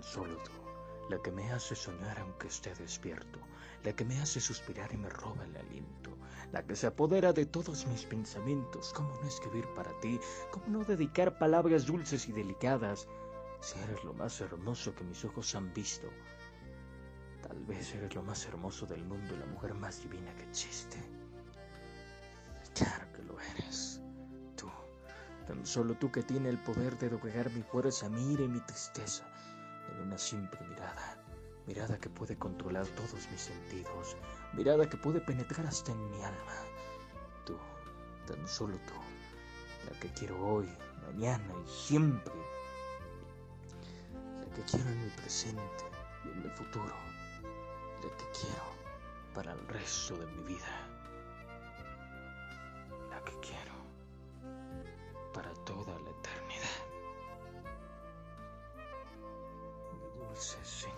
solo tú, la que me hace soñar aunque esté despierto, la que me hace suspirar y me roba el aliento, la que se apodera de todos mis pensamientos. ¿Cómo no escribir para ti? ¿Cómo no dedicar palabras dulces y delicadas? Si eres lo más hermoso que mis ojos han visto, tal vez eres lo más hermoso del mundo y la mujer más divina que existe. Claro que lo eres. Tan solo tú que tienes el poder de doblegar mi fuerza, mi ira y mi tristeza en una simple mirada. Mirada que puede controlar todos mis sentidos. Mirada que puede penetrar hasta en mi alma. Tú, tan solo tú, la que quiero hoy, mañana y siempre. La que quiero en el presente y en el futuro. La que quiero para el resto de mi vida. What's this thing?